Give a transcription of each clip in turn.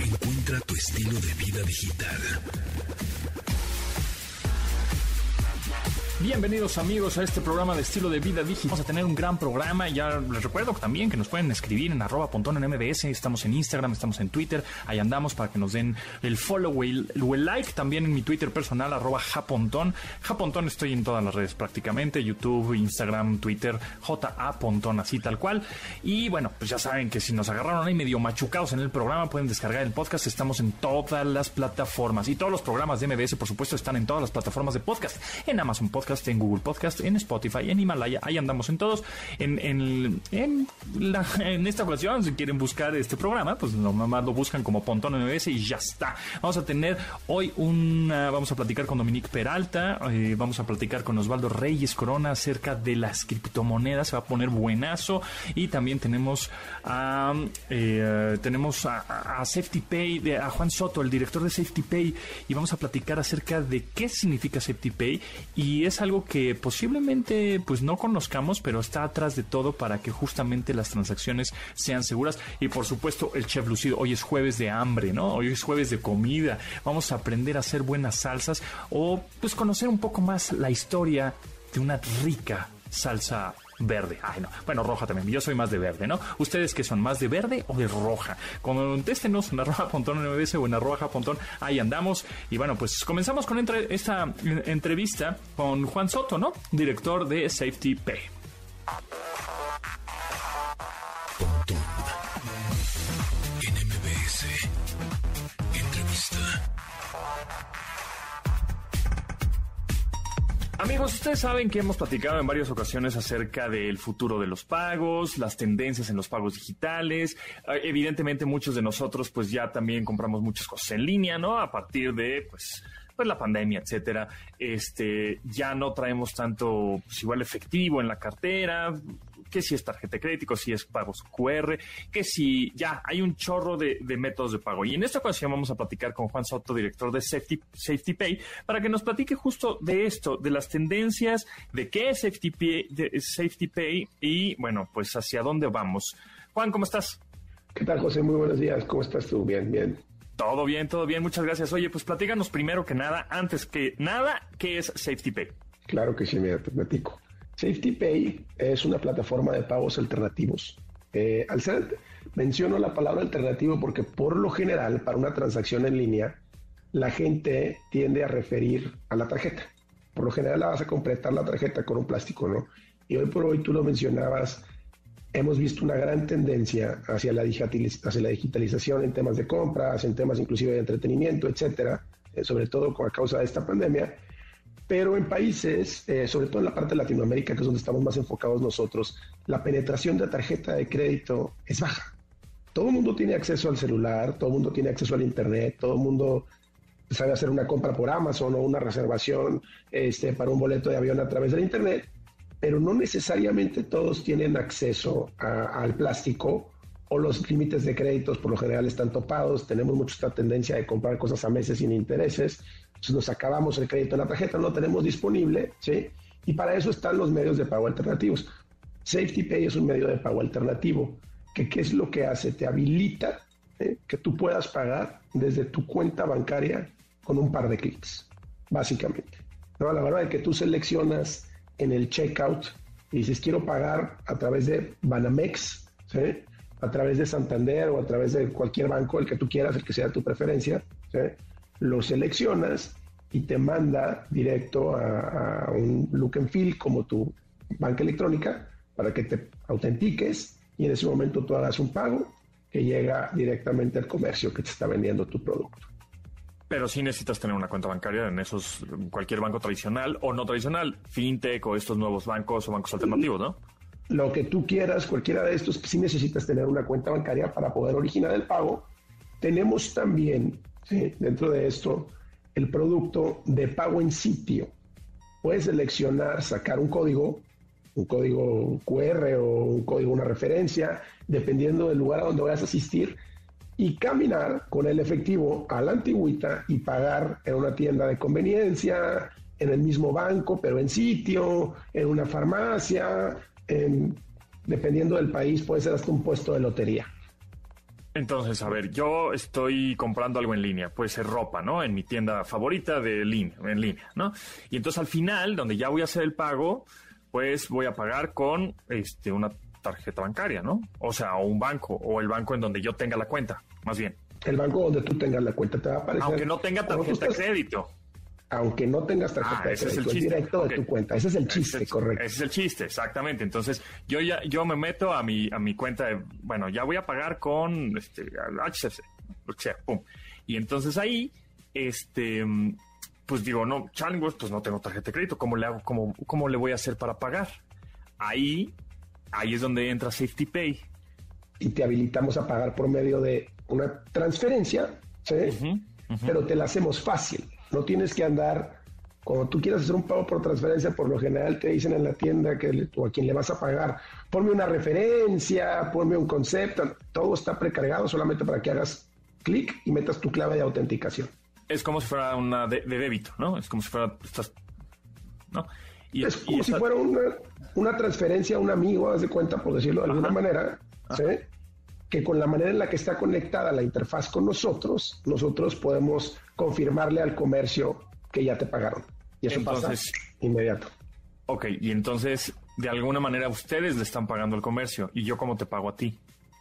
Encuentra tu estilo de vida digital. Bienvenidos amigos a este programa de estilo de vida digital. Vamos a tener un gran programa. Ya les recuerdo también que nos pueden escribir en arroba pontón en MBS. Estamos en Instagram, estamos en Twitter. Ahí andamos para que nos den el follow o el, like. También en mi Twitter personal, arroba japontón. Japontón estoy en todas las redes prácticamente. YouTube, Instagram, Twitter, JA Pontón, así tal cual. Y bueno, pues ya saben que si nos agarraron ahí medio machucados en el programa, pueden descargar el podcast. Estamos en todas las plataformas. Y todos los programas de MBS, por supuesto, están en todas las plataformas de podcast. En Amazon Podcast en Google Podcast, en Spotify, en Himalaya, ahí andamos en todos. En, en, en, esta ocasión, si quieren buscar este programa, pues nomás lo buscan como Pontón MBS y ya está. Vamos a tener hoy una, vamos a platicar con Dominique Peralta, eh, vamos a platicar con Osvaldo Reyes Corona acerca de las criptomonedas, se va a poner buenazo. Y también tenemos a, eh, tenemos a, Safety Pay, a Juan Soto, el director de Safety Pay, y vamos a platicar acerca de qué significa Safety Pay y esa algo que posiblemente pues no conozcamos, pero está atrás de todo para que justamente las transacciones sean seguras. Y por supuesto, el chef lucido, hoy es jueves de hambre, ¿no? Hoy es jueves de comida. Vamos a aprender a hacer buenas salsas o pues conocer un poco más la historia de una rica salsa verde. Ay, no. Bueno, roja también. Yo soy más de verde, ¿no? ¿Ustedes que son más de verde o de roja? Contéstenos en arroba pontón MBS o en arroba pontón. Ahí andamos. Y bueno, pues comenzamos con esta entrevista con Juan Soto, ¿no? Director de Safety Pay. Amigos, ustedes saben que hemos platicado en varias ocasiones acerca del futuro de los pagos, las tendencias en los pagos digitales. Eh, evidentemente muchos de nosotros pues ya también compramos muchas cosas en línea, ¿no? A partir de pues pues la pandemia, etcétera, este, ya no traemos tanto, pues igual efectivo en la cartera, que si es tarjeta de crédito, si es pagos QR, que si ya hay un chorro de, métodos de pago. Y en esta ocasión vamos a platicar con Juan Soto, director de Safety, Safety Pay, para que nos platique justo de esto, de las tendencias, de qué es Safety Pay, de Safety Pay y, bueno, pues hacia dónde vamos. Juan, ¿cómo estás? ¿Qué tal, José? Muy buenos días. ¿Cómo estás tú? Bien, bien. Todo bien, todo bien. Muchas gracias. Oye, pues platícanos primero que nada, antes que nada, ¿qué es Safety Pay? Claro que sí, mira, te platico. Safety Pay es una plataforma de pagos alternativos. Eh, al ser, menciono la palabra alternativo porque por lo general para una transacción en línea la gente tiende a referir a la tarjeta. Por lo general la vas a completar la tarjeta con un plástico, ¿no? Y hoy por hoy tú lo mencionabas, hemos visto una gran tendencia hacia la, hacia la digitalización en temas de compras, en temas inclusive de entretenimiento, etcétera, eh, sobre todo a causa de esta pandemia pero en países, eh, sobre todo en la parte de Latinoamérica, que es donde estamos más enfocados nosotros, la penetración de tarjeta de crédito es baja. Todo el mundo tiene acceso al celular, todo el mundo tiene acceso al Internet, todo el mundo sabe hacer una compra por Amazon o una reservación este, para un boleto de avión a través del Internet, pero no necesariamente todos tienen acceso al plástico o los límites de créditos por lo general están topados, tenemos mucha esta tendencia de comprar cosas a meses sin intereses, entonces nos acabamos el crédito en la tarjeta, no tenemos disponible, ¿sí? Y para eso están los medios de pago alternativos. Safety Pay es un medio de pago alternativo, que qué es lo que hace? Te habilita ¿eh? que tú puedas pagar desde tu cuenta bancaria con un par de clics, básicamente. ¿no? A la hora de que tú seleccionas en el checkout y dices quiero pagar a través de Banamex, ¿sí? a través de Santander o a través de cualquier banco, el que tú quieras, el que sea tu preferencia, lo seleccionas y te manda directo a, un look and feel como tu banca electrónica para que te autentiques y en ese momento tú hagas un pago que llega directamente al comercio que te está vendiendo tu producto. Pero sí necesitas tener una cuenta bancaria en esos cualquier banco tradicional o no tradicional, fintech o estos nuevos bancos o bancos alternativos, ¿no? lo que tú quieras, cualquiera de estos, si necesitas tener una cuenta bancaria para poder originar el pago. Tenemos también dentro de esto el producto de pago en sitio. Puedes seleccionar, sacar un código, un código QR o un código, una referencia, dependiendo del lugar a donde vayas a asistir, y caminar con el efectivo a la antigüita y pagar en una tienda de conveniencia, en el mismo banco, pero en sitio, en una farmacia, en dependiendo del país, puede ser hasta un puesto de lotería. Entonces, a ver, yo estoy comprando algo en línea, puede ser ropa, ¿no? En mi tienda favorita de línea, en línea, ¿no? Y entonces al final, donde ya voy a hacer el pago, pues voy a pagar con este una tarjeta bancaria, ¿no? O sea, o un banco, o el banco en donde yo tenga la cuenta, más bien. El banco donde tú tengas la cuenta te va a aparecer. Aunque no tenga tarjeta de crédito aunque no tengas tarjeta ah, ese es el chiste. directo de tu cuenta. Ese es el chiste, correcto. Ese es el chiste, exactamente. Entonces, yo ya yo me meto a mi a mi cuenta de, bueno, ya voy a pagar con este HCFC, o sea, pum. Y entonces ahí este pues digo, no, Challengers, pues no tengo tarjeta de crédito, ¿cómo le hago cómo cómo le voy a hacer para pagar? Ahí ahí es donde entra Safety Pay y te habilitamos a pagar por medio de una transferencia, ¿sí? Pero te la hacemos fácil no tienes que andar, cuando tú quieras hacer un pago por transferencia, por lo general te dicen en la tienda que tú a quien le vas a pagar, ponme una referencia, ponme un concepto, todo está precargado solamente para que hagas clic y metas tu clave de autenticación. Es como si fuera una de, débito, ¿no? Es como si fuera, ¿no? Y, es como si fuera una, transferencia a un amigo, haz de cuenta, por decirlo de alguna manera, ¿sí? Que con la manera en la que está conectada la interfaz con nosotros, nosotros podemos confirmarle al comercio que ya te pagaron. Y eso entonces, pasa inmediato. Ok, y entonces, de alguna manera, ustedes le están pagando al comercio y yo cómo te pago a ti.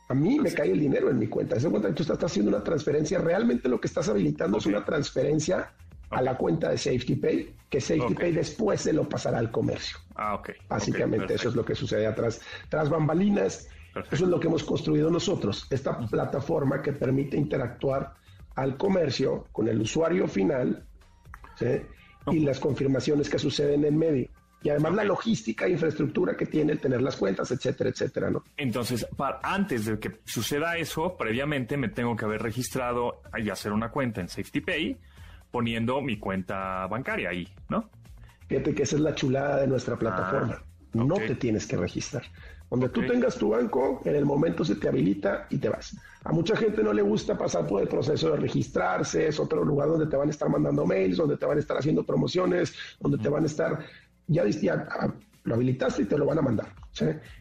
A mí me cae el dinero en mi cuenta. Esa cuenta que tú estás haciendo una transferencia. Realmente lo que estás habilitando es una transferencia a la cuenta de Safety Pay, que Safety Pay después se lo pasará al comercio. Ah, ok. Básicamente eso es lo que sucede atrás. Tras bambalinas, eso es lo que hemos construido nosotros, esta plataforma que permite interactuar al comercio con el usuario final y las confirmaciones que suceden en medio. Y además la logística e infraestructura que tiene el tener las cuentas, etcétera, etcétera, ¿no? Entonces, para, antes de que suceda eso, previamente me tengo que haber registrado y hacer una cuenta en SafetyPay poniendo mi cuenta bancaria ahí, ¿no? Fíjate que esa es la chulada de nuestra plataforma. Ah, no te tienes que registrar. Donde tú tengas tu banco, en el momento se te habilita y te vas. A mucha gente no le gusta pasar por el proceso de registrarse, es otro lugar donde te van a estar mandando mails, donde te van a estar haciendo promociones, donde te van a estar, ya, ya ah, lo habilitaste y te lo van a mandar.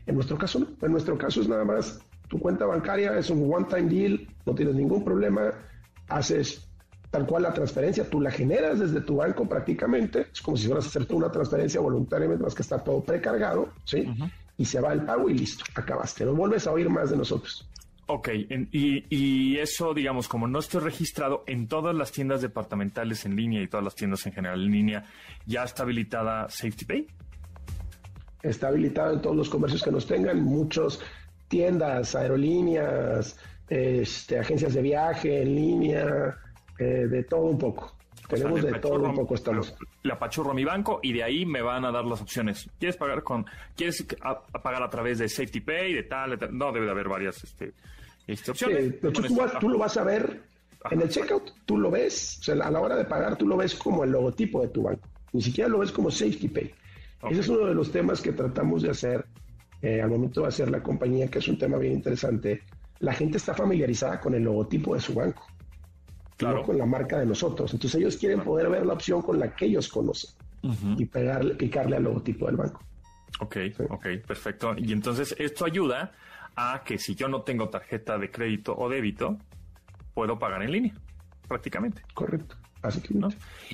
En nuestro caso no, en nuestro caso es nada más tu cuenta bancaria, es un one-time deal, no tienes ningún problema, haces tal cual la transferencia, tú la generas desde tu banco prácticamente, es como si fueras a hacer tú una transferencia voluntariamente, más que está todo precargado, ¿sí? Y se va el pago y listo, acabaste. No vuelves a oír más de nosotros. Ok, y, y, eso, digamos, como no estoy registrado en todas las tiendas departamentales en línea y todas las tiendas en general en línea, ¿ya está habilitada Safety Pay? Está habilitada en todos los comercios que nos tengan, muchos tiendas, aerolíneas, este, agencias de viaje en línea, eh, de todo un poco. Tenemos de todo un poco estamos. La pachurro mi banco y de ahí me van a dar las opciones. ¿Quieres pagar con, quieres pagar a través de Safety Pay, de tal, No, debe de haber varias este, este opciones. tú, lo vas a ver en el checkout, tú lo ves, o sea, a la hora de pagar tú lo ves como el logotipo de tu banco. Ni siquiera lo ves como Safety Pay. Ese es uno de los temas que tratamos de hacer eh, al momento de hacer la compañía, que es un tema bien interesante. La gente está familiarizada con el logotipo de su banco con la marca de nosotros. Entonces ellos quieren poder ver la opción con la que ellos conocen y pegarle, picarle al logotipo del banco. Ok, ok, perfecto. Y entonces esto ayuda a que si yo no tengo tarjeta de crédito o débito, puedo pagar en línea, prácticamente. Correcto. Así que ¿no?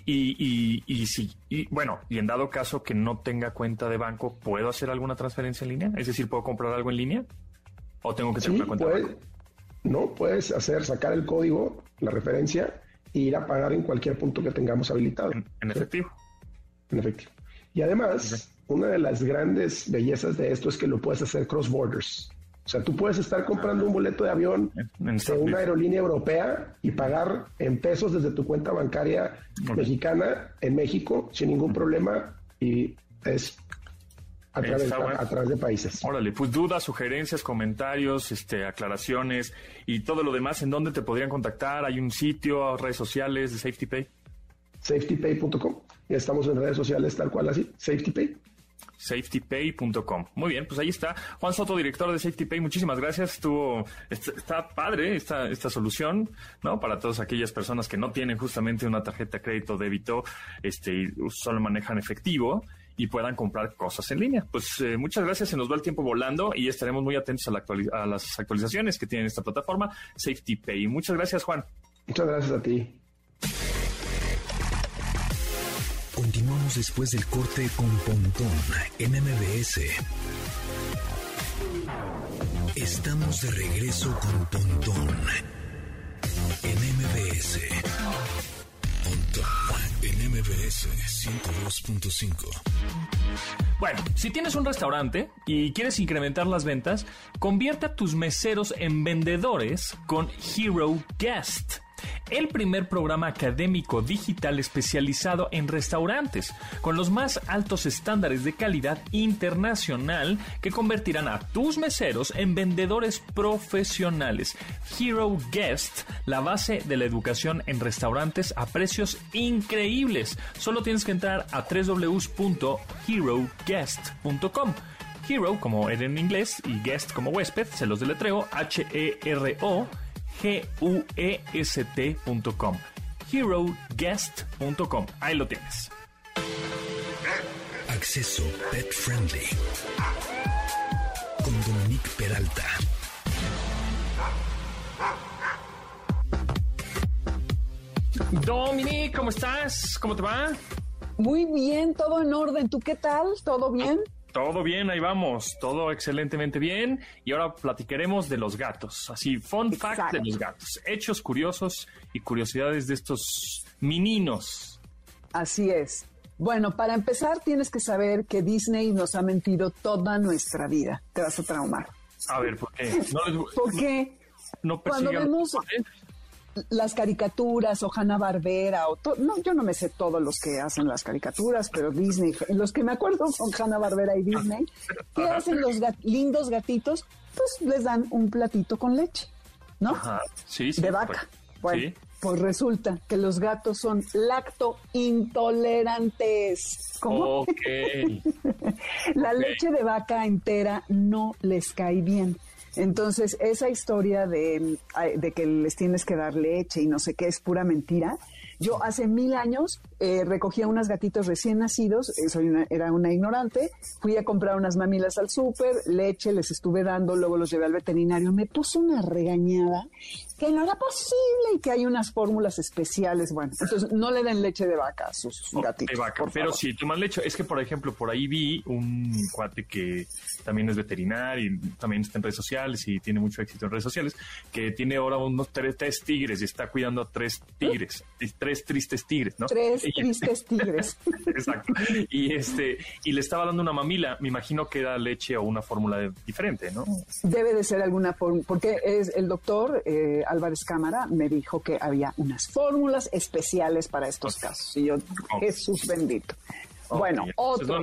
Y, y, si, y bueno, y en dado caso que no tenga cuenta de banco, ¿puedo hacer alguna transferencia en línea? Es decir, ¿puedo comprar algo en línea? ¿O tengo que tener una cuenta de banco? No, puedes hacer, sacar el código, la referencia, e ir a pagar en cualquier punto que tengamos habilitado. En, efectivo. En efectivo. Y además, una de las grandes bellezas de esto es que lo puedes hacer cross borders. O sea, tú puedes estar comprando un boleto de avión de una aerolínea europea y pagar en pesos desde tu cuenta bancaria mexicana en México sin ningún problema y es a través, de países. Órale, pues dudas, sugerencias, comentarios, este, aclaraciones y todo lo demás, ¿en dónde te podrían contactar? ¿Hay un sitio, redes sociales de SafetyPay? SafetyPay.com. Ya estamos en redes sociales tal cual así, SafetyPay. SafetyPay.com. Muy bien, pues ahí está. Juan Soto, director de SafetyPay, muchísimas gracias. Estuvo, está, padre esta, esta solución, ¿no? Para todas aquellas personas que no tienen justamente una tarjeta de crédito débito, este, y solo manejan efectivo y puedan comprar cosas en línea. Pues eh, muchas gracias, se nos va el tiempo volando y estaremos muy atentos a, la a las actualizaciones que tiene esta plataforma Safety Pay. Muchas gracias, Juan. Muchas gracias a ti. Continuamos después del corte con Pontón en MBS. Estamos de regreso con Pontón en MBS. En MBS 102.5. Bueno, si tienes un restaurante y quieres incrementar las ventas, convierte a tus meseros en vendedores con Hero Guest el primer programa académico digital especializado en restaurantes, con los más altos estándares de calidad internacional que convertirán a tus meseros en vendedores profesionales. Hero Guest, la base de la educación en restaurantes a precios increíbles. Solo tienes que entrar a www.heroguest.com. Hero como en inglés y guest como huésped, se los deletreo H-E-R-O G-U-E-S-T.com. HeroGuest.com. Ahí lo tienes. Acceso Pet Friendly. Con Dominique Peralta. Dominique, ¿cómo estás? ¿Cómo te va? Muy bien, todo en orden. ¿Tú qué tal? ¿Todo bien? Todo bien, ahí vamos, todo excelentemente bien. Y ahora platicaremos de los gatos. Así, fun fact de los gatos. Hechos curiosos y curiosidades de estos meninos. Así es. Bueno, para empezar tienes que saber que Disney nos ha mentido toda nuestra vida. Te vas a traumar. A ver, ¿por qué? ¿Por qué? No Cuando vemos las caricaturas o Hanna Barbera o no, yo no me sé todos los que hacen las caricaturas, pero Disney, los que me acuerdo son Hanna Barbera y Disney, ¿qué hacen los lindos gatitos? Pues les dan un platito con leche, ¿no? Ajá. Sí, de vaca. Bueno, pues resulta que los gatos son lacto intolerantes. ¿Cómo? La leche de vaca entera no les cae bien. Entonces, esa historia de, de, que les tienes que dar leche y no sé qué es pura mentira. Yo hace mil años eh, recogía unos gatitos recién nacidos, eh, soy era una ignorante, fui a comprar unas mamilas al súper, leche, les estuve dando, luego los llevé al veterinario, me puso una regañada que no era posible y que hay unas fórmulas especiales. Bueno, entonces no le den leche de vaca a sus gatitos. De vaca, pero si toman leche, es que por ejemplo, por ahí vi un cuate que también es veterinario y también está en redes sociales y tiene mucho éxito en redes sociales, que tiene ahora unos tres, tigres y está cuidando a tres tigres, tres tristes tigres, ¿no? Tres tristes tigres. Exacto. Y este, y le estaba dando una mamila, me imagino que era leche o una fórmula diferente, ¿no? Debe de ser alguna fórmula, porque es el doctor eh, Álvarez Cámara me dijo que había unas fórmulas especiales para estos casos. Y yo, Jesús bendito. Bueno, otro.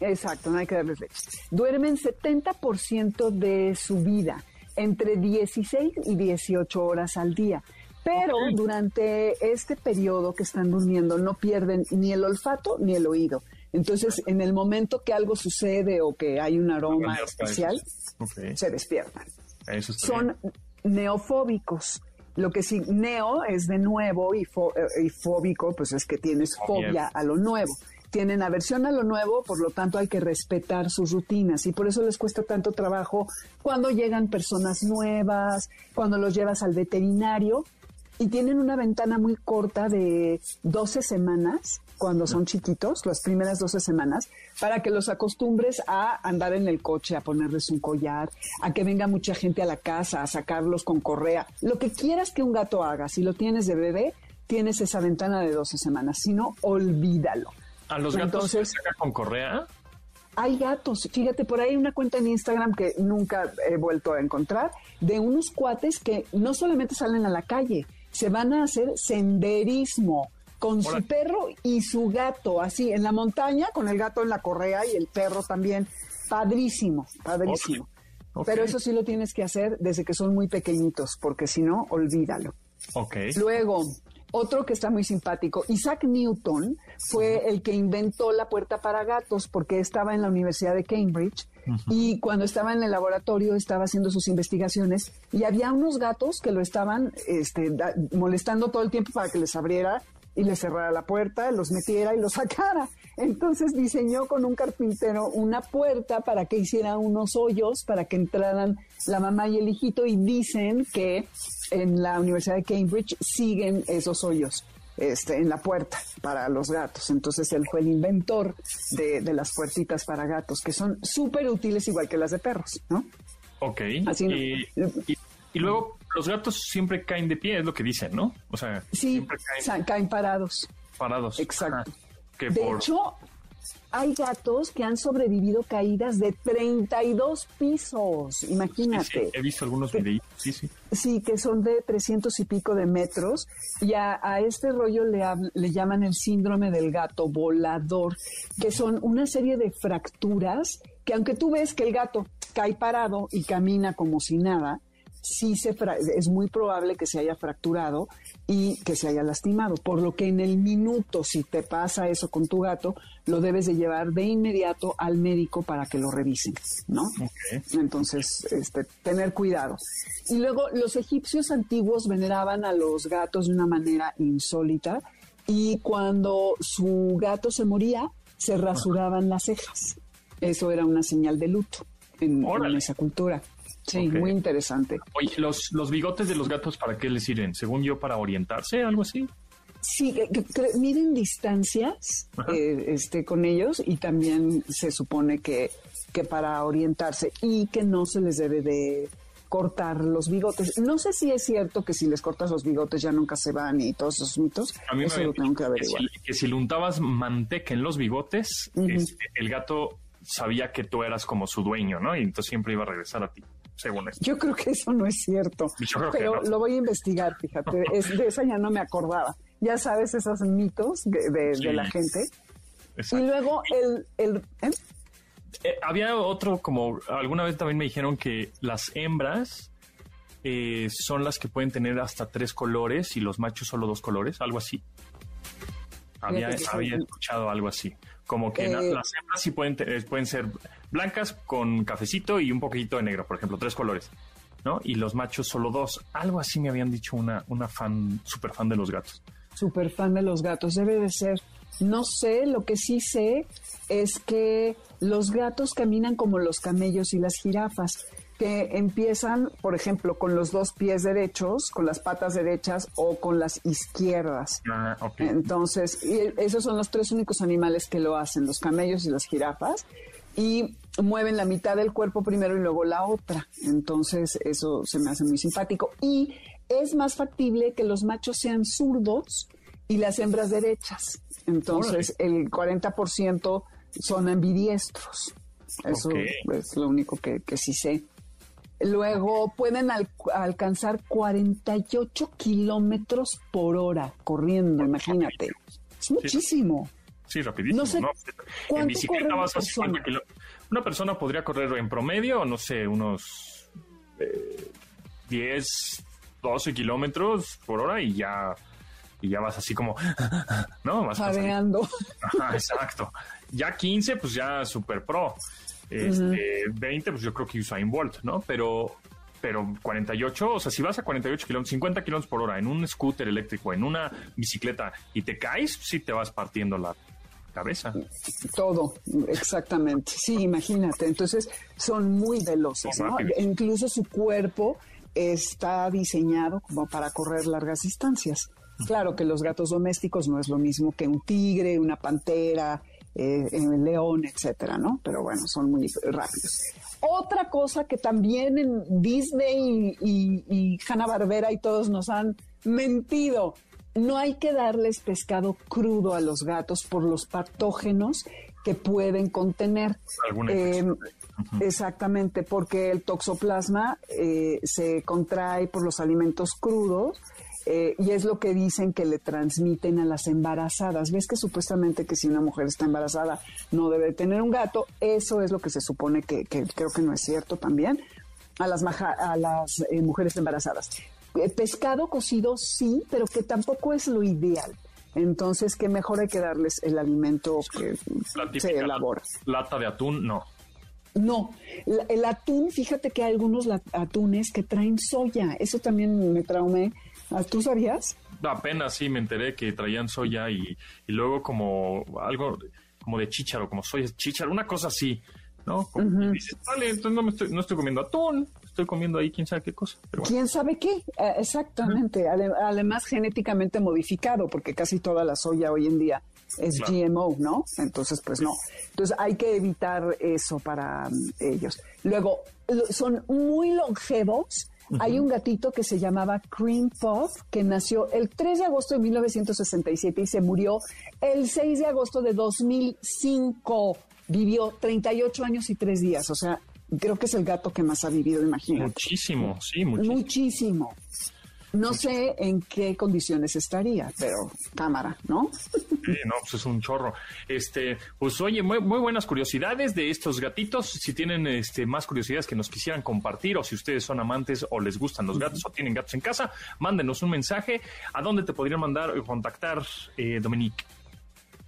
Exacto, no hay que darles leche. Duermen 70% de su vida, entre 16 y 18 horas al día. Pero durante este periodo que están durmiendo no pierden ni el olfato ni el oído. Entonces, en el momento que algo sucede o que hay un aroma especial, se despiertan. Son neofóbicos. Lo que sí, neo es de nuevo y, eh, fóbico, pues es que tienes fobia a lo nuevo. Tienen aversión a lo nuevo, por lo tanto hay que respetar sus rutinas y por eso les cuesta tanto trabajo cuando llegan personas nuevas, cuando los llevas al veterinario y tienen una ventana muy corta de 12 semanas cuando son chiquitos, las primeras 12 semanas, para que los acostumbres a andar en el coche, a ponerles un collar, a que venga mucha gente a la casa, a sacarlos con correa. Lo que quieras que un gato haga, si lo tienes de bebé, tienes esa ventana de 12 semanas, si no, olvídalo. ¿A los gatos se saca con correa? Hay gatos, fíjate, por ahí hay una cuenta en Instagram que nunca he vuelto a encontrar, de unos cuates que no solamente salen a la calle, se van a hacer senderismo con su perro y su gato, así en la montaña, con el gato en la correa y el perro también. Padrísimo, padrísimo. Pero eso sí lo tienes que hacer desde que son muy pequeñitos, porque si no, olvídalo. Luego, otro que está muy simpático, Isaac Newton fue el que inventó la puerta para gatos porque estaba en la Universidad de Cambridge y cuando estaba en el laboratorio estaba haciendo sus investigaciones y había unos gatos que lo estaban este, molestando todo el tiempo para que les abriera y les cerrara la puerta, los metiera y los sacara. Entonces diseñó con un carpintero una puerta para que hiciera unos hoyos para que entraran la mamá y el hijito y dicen que en la Universidad de Cambridge siguen esos hoyos. Este, en la puerta para los gatos. Entonces él fue el inventor de, las puertitas para gatos, que son súper útiles igual que las de perros, ¿no? Ok. Así y, y, luego los gatos siempre caen de pie, es lo que dicen, ¿no? O sea, sí, caen, parados. Parados. Exacto. de hecho, hay gatos que han sobrevivido caídas de 32 pisos, imagínate. he visto algunos videos, sí, sí. Sí, que son de 300 y pico de metros. Y a, este rollo le, le llaman el síndrome del gato volador, que son una serie de fracturas que aunque tú ves que el gato cae parado y camina como si nada, sí se es muy probable que se haya fracturado y que se haya lastimado. Por lo que en el minuto, si te pasa eso con tu gato, lo debes de llevar de inmediato al médico para que lo revisen, ¿no? Entonces, este, tener cuidado. Y luego, los egipcios antiguos veneraban a los gatos de una manera insólita y cuando su gato se moría, se rasuraban las cejas. Eso era una señal de luto en esa cultura. Sí, muy interesante. Oye, ¿los, ¿los bigotes de los gatos para qué les sirven? Según yo, para orientarse, algo así. Sí, miden distancias eh, este, con ellos y también se supone que, que para orientarse y que no se les debe de cortar los bigotes. No sé si es cierto que si les cortas los bigotes ya nunca se van y todos esos mitos. A mí Eso lo tengo que averiguar. Que si, le untabas manteca en los bigotes, este, el gato sabía que tú eras como su dueño, ¿no? Y entonces siempre iba a regresar a ti según esto. Yo creo que eso no es cierto. pero lo voy a investigar, fíjate. Es, de esa ya no me acordaba. Ya sabes esos mitos de, la gente. Y luego el... el ¿eh? Eh, había otro, como alguna vez también me dijeron que las hembras eh, son las que pueden tener hasta tres colores y los machos solo dos colores, algo así. Había, había escuchado algo así. Como que las hembras sí pueden, pueden ser blancas con cafecito y un poquito de negro, por ejemplo, tres colores. ¿no? Y los machos solo dos. Algo así me habían dicho una, una fan, super fan de los gatos. Super fan de los gatos, debe de ser. No sé, lo que sí sé es que los gatos caminan como los camellos y las jirafas, que empiezan, por ejemplo, con los dos pies derechos, con las patas derechas o con las izquierdas. Ah, Entonces, esos son los tres únicos animales que lo hacen, los camellos y las jirafas y mueven la mitad del cuerpo primero y luego la otra. Entonces eso se me hace muy simpático. Y es más factible que los machos sean zurdos y las hembras derechas. Entonces el 40% son ambidiestros. Eso es lo único que, sí sé. Luego pueden alcanzar 48 kilómetros por hora corriendo, imagínate. Es muchísimo. Sí, rapidísimo. No sé En bicicleta vas a Una persona podría correr en promedio, no sé, unos 10, eh, 12 kilómetros por hora y ya, y ya vas así como, ¿no? Vas exacto. Ya 15, pues ya super pro. Este, 20, pues yo creo que Usain Bolt, ¿no? Pero pero 48, o sea, si vas a 48 kilómetros, 50 kilómetros por hora en un scooter eléctrico, en una bicicleta y te caes, sí te vas partiendo la cabeza. Todo, exactamente. Sí, imagínate. Entonces son muy veloces, ¿no? Incluso su cuerpo está diseñado como para correr largas distancias. Claro que los gatos domésticos no es lo mismo que un tigre, una pantera, eh, león, etcétera, ¿no? Pero bueno, son muy rápidos. Otra cosa que también en Disney y, y Hanna Barbera y todos nos han mentido, no hay que darles pescado crudo a los gatos por los patógenos que pueden contener. Eh, exactamente, porque el toxoplasma eh, se contrae por los alimentos crudos. Eh, y es lo que dicen que le transmiten a las embarazadas. ¿Ves que supuestamente que si una mujer está embarazada no debe tener un gato? Eso es lo que se supone que, creo que no es cierto también a las, a las mujeres embarazadas. Eh, pescado cocido sí, pero que tampoco es lo ideal. Entonces, ¿qué mejor hay que darles el alimento que se elabora. Lata de atún, no. No, el atún, fíjate que hay algunos atunes que traen soya. Eso también me traumé. Ah, ¿Tú sabías? Apenas sí me enteré que traían soya y, y luego como algo como de chícharo, como soy chícharo, una cosa así, ¿no? Como dices, vale, entonces no, me estoy, no estoy comiendo atún, estoy comiendo ahí quién sabe qué cosa. ¿Quién sabe qué? Eh, exactamente. Además, genéticamente modificado, porque casi toda la soya hoy en día es GMO, ¿no? Entonces, pues no. Entonces hay que evitar eso para mm, ellos. Luego, son muy longevos. Hay un gatito que se llamaba Cream Puff, que nació el 3 de agosto de 1967 y se murió el 6 de agosto de 2005. Vivió 38 años y 3 días, o sea, creo que es el gato que más ha vivido, imagínate. Muchísimo, sí, muchísimo. Muchísimo. No sé en qué condiciones estaría, pero cámara, ¿no? Sí, no, pues es un chorro. Este, pues oye, muy, muy buenas curiosidades de estos gatitos. Si tienen este, más curiosidades que nos quisieran compartir, o si ustedes son amantes o les gustan los gatos o tienen gatos en casa, mándenos un mensaje. ¿A dónde te podrían mandar o contactar, eh, Dominique?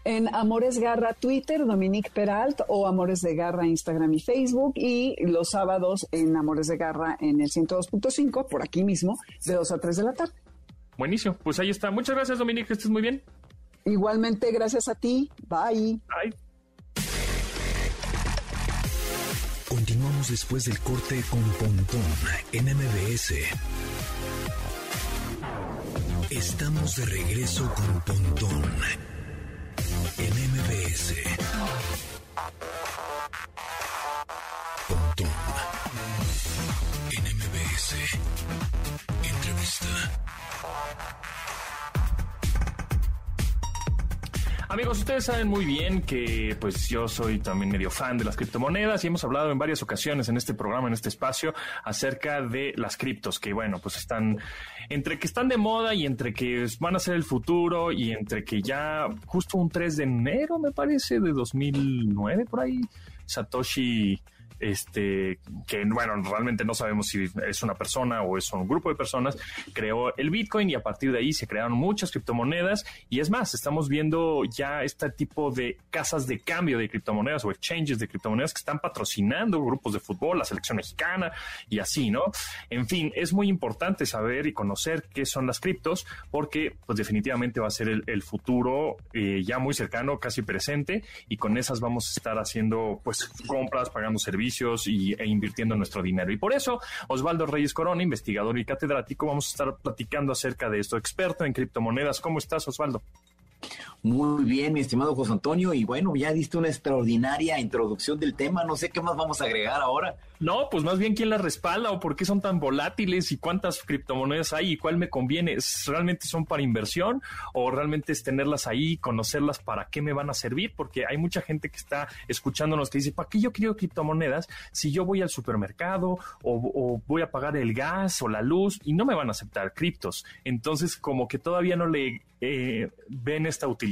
En Amores Garra Twitter, Dominique Peralt, o Amores de Garra Instagram y Facebook, y los sábados en Amores de Garra en el 102.5, por aquí mismo, de 2 a 3 de la tarde. Buenísimo, pues ahí está. Muchas gracias, Dominique, que estés muy bien. Igualmente, gracias a ti. Bye. Bye. Continuamos después del corte con Pontón en MBS. Estamos de regreso con Pontón MBS. Pontón en MBS. Entrevista. Amigos, ustedes saben muy bien que pues yo soy también medio fan de las criptomonedas y hemos hablado en varias ocasiones en este programa, en este espacio, acerca de las criptos, que bueno, pues están entre que están de moda y entre que van a ser el futuro y entre que ya justo un 3 de enero, me parece, de 2009 por ahí, Satoshi este, que bueno, realmente no sabemos si es una persona o es un grupo de personas, creó el Bitcoin y a partir de ahí se crearon muchas criptomonedas y es más, estamos viendo ya este tipo de casas de cambio de criptomonedas o exchanges de criptomonedas que están patrocinando grupos de fútbol, la selección mexicana y así, ¿no? En fin, es muy importante saber y conocer qué son las criptos porque pues definitivamente va a ser el, futuro eh, ya muy cercano, casi presente y con esas vamos a estar haciendo pues compras, pagando servicios y, e invirtiendo nuestro dinero. Y por eso, Osvaldo Reyes Corona, investigador y catedrático, vamos a estar platicando acerca de esto, experto en criptomonedas. ¿Cómo estás, Osvaldo? Muy bien, mi estimado José Antonio. Y bueno, ya diste una extraordinaria introducción del tema. No sé qué más vamos a agregar ahora. No, pues más bien quién las respalda o por qué son tan volátiles y cuántas criptomonedas hay y cuál me conviene. ¿Realmente son para inversión o realmente es tenerlas ahí, conocerlas para qué me van a servir? Porque hay mucha gente que está escuchándonos que dice, ¿para qué yo quiero criptomonedas si yo voy al supermercado o, voy a pagar el gas o la luz y no me van a aceptar criptos? Entonces, como que todavía no le eh, ven esta utilidad.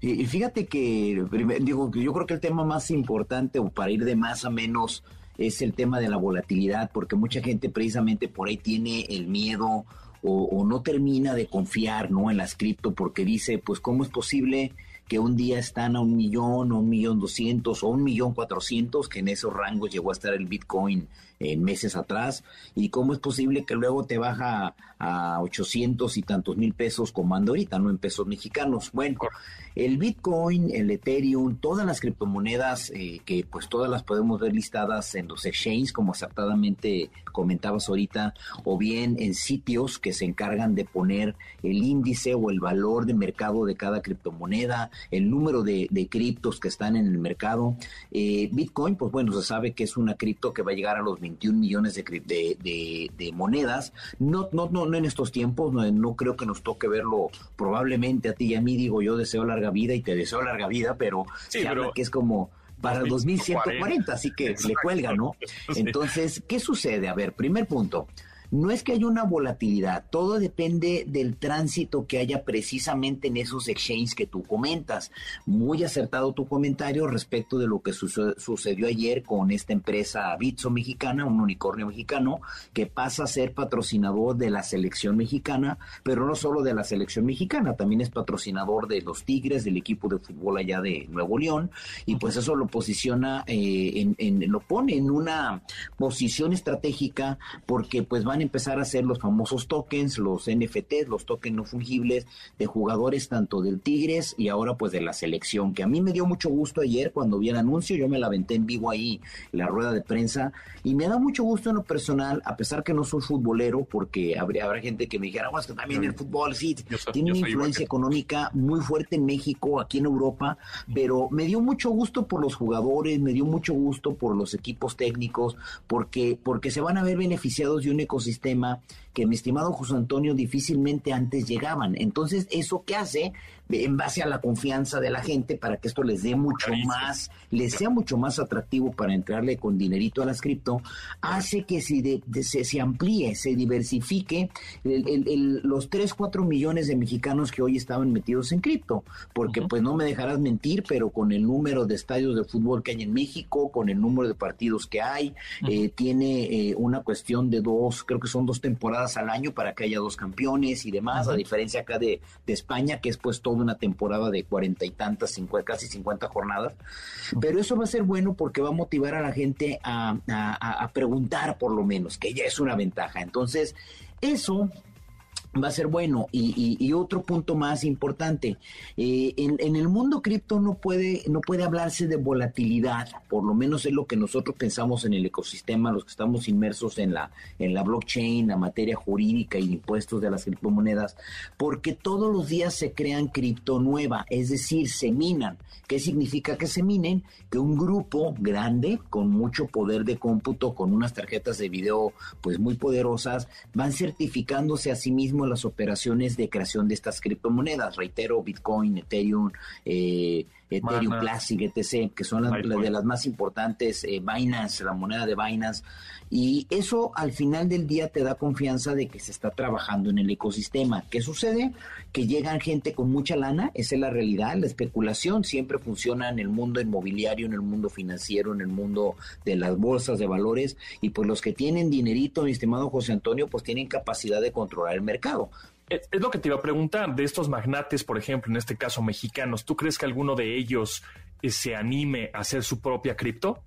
Y fíjate que, digo, yo creo que el tema más importante, o para ir de más a menos, es el tema de la volatilidad, porque mucha gente precisamente por ahí tiene el miedo o, no termina de confiar, ¿no? En las cripto, porque dice, pues, ¿cómo es posible que un día están a un millón, o un millón doscientos, o un millón cuatrocientos, que en esos rangos llegó a estar el Bitcoin en meses atrás, y cómo es posible que luego te baja a 800 y tantos mil pesos como anda ahorita, no en pesos mexicanos. Bueno, el Bitcoin, el Ethereum, todas las criptomonedas eh, que pues todas las podemos ver listadas en los exchanges, como acertadamente comentabas ahorita, o bien en sitios que se encargan de poner el índice o el valor de mercado de cada criptomoneda, el número de, criptos que están en el mercado. Eh, Bitcoin, pues bueno, se sabe que es una cripto que va a llegar a los 21 millones de, de, de monedas. No, no, no, no en estos tiempos, no, no creo que nos toque verlo probablemente a ti y a mí, digo, yo deseo larga vida y te deseo larga vida, pero se habla que es como para 2140, así que le cuelga, ¿no? Entonces, ¿qué sucede? A ver, primer punto, no es que haya una volatilidad, todo depende del tránsito que haya precisamente en esos exchanges que tú comentas. Muy acertado tu comentario respecto de lo que sucedió ayer con esta empresa Bitso mexicana, un unicornio mexicano, que pasa a ser patrocinador de la selección mexicana, pero no solo de la selección mexicana, también es patrocinador de los Tigres, del equipo de fútbol allá de Nuevo León, y pues eso lo posiciona, eh, en, lo pone en una posición estratégica porque pues van empezar a hacer los famosos tokens, los NFTs, los tokens no fungibles de jugadores tanto del Tigres y ahora pues de la selección, que a mí me dio mucho gusto ayer cuando vi el anuncio, yo me la aventé en vivo ahí, la rueda de prensa, y me da mucho gusto en lo personal, a pesar que no soy futbolero, porque habría, habrá gente que me dijera, bueno, es que también el fútbol sí, tiene una influencia económica muy fuerte en México, aquí en Europa, pero me dio mucho gusto por los jugadores, me dio mucho gusto por los equipos técnicos, porque, porque se van a ver beneficiados de un ecosistema que mi estimado José Antonio difícilmente antes llegaban. Entonces, ¿eso qué hace? En base a la confianza de la gente para que esto les dé mucho más, les sea mucho más atractivo para entrarle con dinerito a las cripto, hace que se, se, amplíe, se diversifique los 3, 4 millones de mexicanos que hoy estaban metidos en cripto. Porque pues no me dejarás mentir, pero con el número de estadios de fútbol que hay en México, con el número de partidos que hay, eh, tiene eh, una cuestión de dos, creo que son dos temporadas al año para que haya dos campeones y demás, a diferencia acá de, España, que es pues toda una temporada de cuarenta y tantas, casi cincuenta jornadas. Pero eso va a ser bueno porque va a motivar a la gente a, a preguntar por lo menos, que ya es una ventaja. Entonces, eso va a ser bueno. Y, otro punto más importante, eh, en, el mundo cripto no puede, no puede hablarse de volatilidad, por lo menos es lo que nosotros pensamos en el ecosistema, los que estamos inmersos en la, en la blockchain, la materia jurídica y impuestos de las criptomonedas, porque todos los días se crean cripto nueva, es decir, se minan. ¿Qué significa que se minen? Que un grupo grande, con mucho poder de cómputo, con unas tarjetas de video pues muy poderosas, van certificándose a sí mismos las operaciones de creación de estas criptomonedas. Reitero, Bitcoin, Ethereum, eh, Ethereum Classic, etc., que son las, de las más importantes, eh, Binance, la moneda de Binance. Y eso al final del día te da confianza de que se está trabajando en el ecosistema. ¿Qué sucede? Que llegan gente con mucha lana, esa es la realidad. La especulación siempre funciona en el mundo inmobiliario, en el mundo financiero, en el mundo de las bolsas de valores. Y pues los que tienen dinerito, mi estimado José Antonio, pues tienen capacidad de controlar el mercado. Es, lo que te iba a preguntar, de estos magnates, por ejemplo, en este caso mexicanos, ¿tú crees que alguno de ellos eh, se anime a hacer su propia cripto?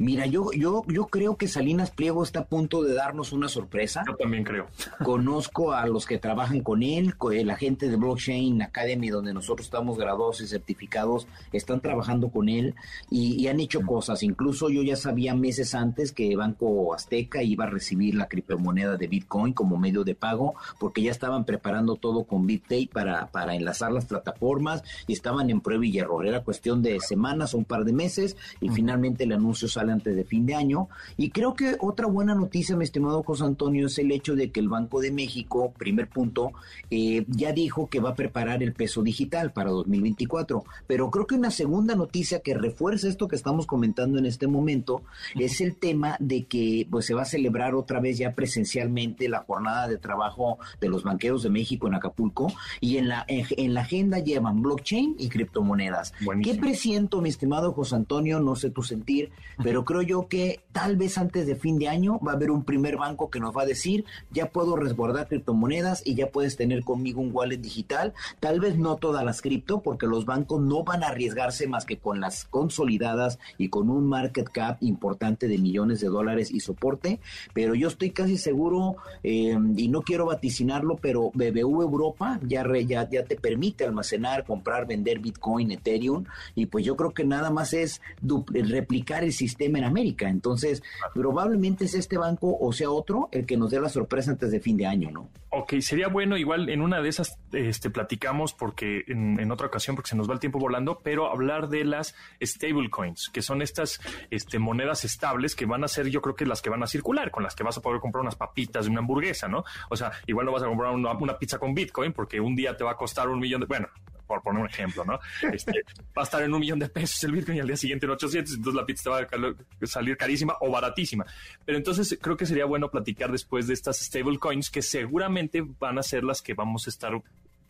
Mira, yo, yo, yo creo que Salinas Pliego está a punto de darnos una sorpresa. Yo también creo. Conozco a los que trabajan con él, la gente de Blockchain Academy, donde nosotros estamos graduados y certificados, están trabajando con él y, han hecho cosas. Incluso yo ya sabía meses antes que Banco Azteca iba a recibir la criptomoneda de Bitcoin como medio de pago, porque ya estaban preparando todo con BitPay para, para enlazar las plataformas y estaban en prueba y error. Era cuestión de semanas o un par de meses y finalmente el anuncio sale antes de fin de año. Y creo que otra buena noticia, mi estimado José Antonio, es el hecho de que el Banco de México, primer punto, eh, ya dijo que va a preparar el peso digital para 2024. Pero creo que una segunda noticia que refuerza esto que estamos comentando en este momento es el tema de que pues, se va a celebrar otra vez ya presencialmente la jornada de trabajo de los banqueros de México en Acapulco y en la, en, la agenda llevan blockchain y criptomonedas. ¿Qué presiento, mi estimado José Antonio? No sé tu sentir, pero creo yo que tal vez antes de fin de año va a haber un primer banco que nos va a decir, ya puedo resguardar criptomonedas y ya puedes tener conmigo un wallet digital, tal vez no todas las cripto, porque los bancos no van a arriesgarse más que con las consolidadas y con un market cap importante de millones de dólares y soporte, pero yo estoy casi seguro, eh, y no quiero vaticinarlo, pero BBV Europa ya, ya, ya te permite almacenar, comprar, vender Bitcoin, Ethereum, y pues yo creo que nada más es replicar el sistema en América. Entonces, probablemente es este banco o sea otro el que nos dé la sorpresa antes de fin de año, ¿no? Ok, sería bueno, igual en una de esas este, platicamos porque en, otra ocasión, porque se nos va el tiempo volando, pero hablar de las stablecoins, que son estas este, monedas estables que van a ser, yo creo que las que van a circular, con las que vas a poder comprar unas papitas de una hamburguesa, ¿no? O sea, igual no vas a comprar una, una pizza con Bitcoin porque un día te va a costar un millón de, bueno, por poner un ejemplo, ¿no? Este, va a estar en un millón de pesos el Bitcoin y al día siguiente en 800, entonces la pizza va a salir carísima o baratísima. Pero entonces creo que sería bueno platicar después de estas stablecoins que seguramente van a ser las que vamos a estar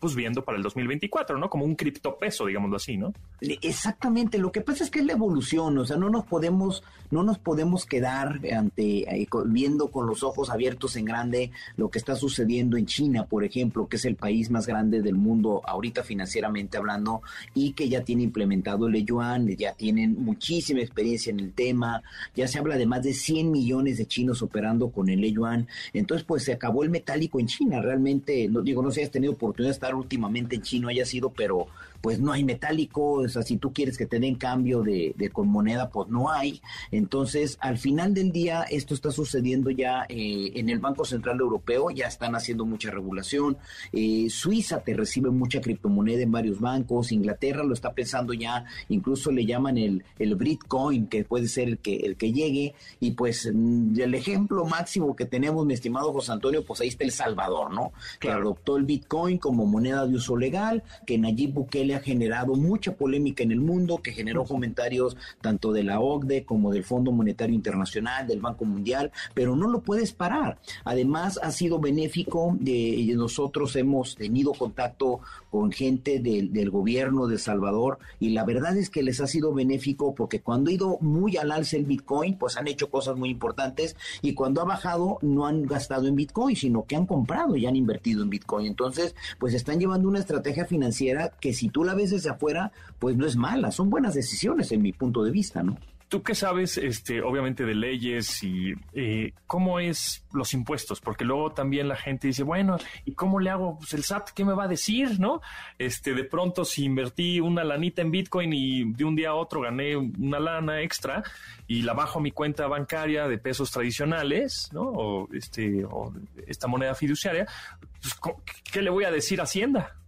pues viendo para el 2024, ¿no? Como un criptopeso, digámoslo así, ¿no? Exactamente, lo que pasa es que es la evolución, o sea, no nos podemos, no nos podemos quedar ante, eh, viendo con los ojos abiertos en grande lo que está sucediendo en China, por ejemplo, que es el país más grande del mundo ahorita financieramente hablando y que ya tiene implementado el yuan, ya tienen muchísima experiencia en el tema, ya se habla de más de 100 millones de chinos operando con el yuan, entonces pues se acabó el metálico en China, realmente, no digo, no sé si has tenido oportunidad de estar últimamente en chino haya sido, pero pues no hay metálico, o sea, si tú quieres que te den cambio de, con moneda, pues no hay. Entonces, al final del día, esto está sucediendo ya eh, en el Banco Central Europeo, ya están haciendo mucha regulación. Eh, Suiza te recibe mucha criptomoneda en varios bancos, Inglaterra lo está pensando ya, incluso le llaman el, el Bitcoin, que puede ser el que, el que llegue. Y pues mm, el ejemplo máximo que tenemos, mi estimado José Antonio, pues ahí está El Salvador, ¿no? Que adoptó el Bitcoin como moneda moneda de uso legal, que Nayib Bukele ha generado mucha polémica en el mundo, que generó comentarios tanto de la OCDE como del Fondo Monetario Internacional, del Banco Mundial, pero no lo puedes parar. Además, ha sido benéfico, de, nosotros hemos tenido contacto con gente del, del gobierno de Salvador y la verdad es que les ha sido benéfico porque cuando ha ido muy al alza el Bitcoin, pues han hecho cosas muy importantes y cuando ha bajado no han gastado en Bitcoin, sino que han comprado y han invertido en Bitcoin. Entonces, pues está están llevando una estrategia financiera que si tú la ves desde afuera, pues no es mala, son buenas decisiones en mi punto de vista, ¿no? ¿Tú qué sabes, este, obviamente, de leyes y eh, cómo es los impuestos? Porque luego también la gente dice, bueno, ¿y cómo le hago? Pues el SAT, ¿qué me va a decir? ¿No? Este, de pronto, si invertí una lanita en Bitcoin y de un día a otro gané una lana extra y la bajo a mi cuenta bancaria de pesos tradicionales, ¿no? O, este, o esta moneda fiduciaria, pues, ¿qué le voy a decir a Hacienda?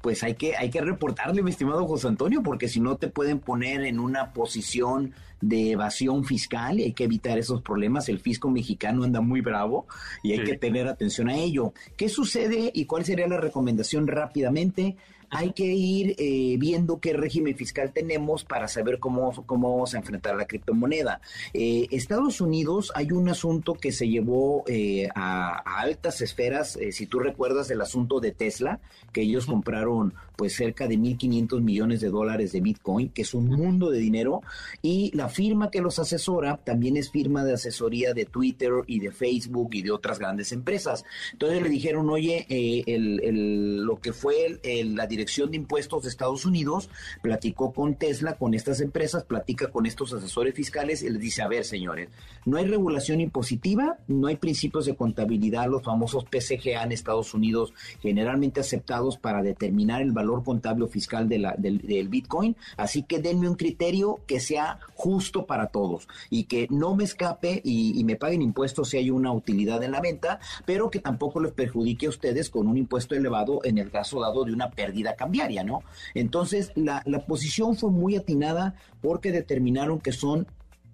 Pues hay que, hay que reportarle, mi estimado José Antonio, porque si no te pueden poner en una posición de evasión fiscal y hay que evitar esos problemas. El fisco mexicano anda muy bravo y hay que tener atención a ello. ¿Qué sucede y cuál sería la recomendación rápidamente? Hay que ir eh, viendo qué régimen fiscal tenemos para saber cómo, cómo vamos a enfrentar la criptomoneda. Eh, Estados Unidos hay un asunto que se llevó eh, a, altas esferas, si tú recuerdas el asunto de Tesla, que ellos compraron pues cerca de 1.500 millones de dólares de Bitcoin, que es un mundo de dinero, y la firma que los asesora también es firma de asesoría de Twitter y de Facebook y de otras grandes empresas. Entonces le dijeron, oye, el, lo que fue la Dirección de Impuestos de Estados Unidos platicó con Tesla, con estas empresas, platica con estos asesores fiscales y les dice, a ver, señores, no hay regulación impositiva, no hay principios de contabilidad, los famosos PCGA en Estados Unidos, generalmente aceptados para determinar el valor contable o fiscal del, Bitcoin, así que denme un criterio que sea justo para todos y que no me escape y me paguen impuestos si hay una utilidad en la venta, pero que tampoco les perjudique a ustedes con un impuesto elevado en el caso dado de una pérdida cambiaria, ¿no? Entonces, la, la posición fue muy atinada porque determinaron que son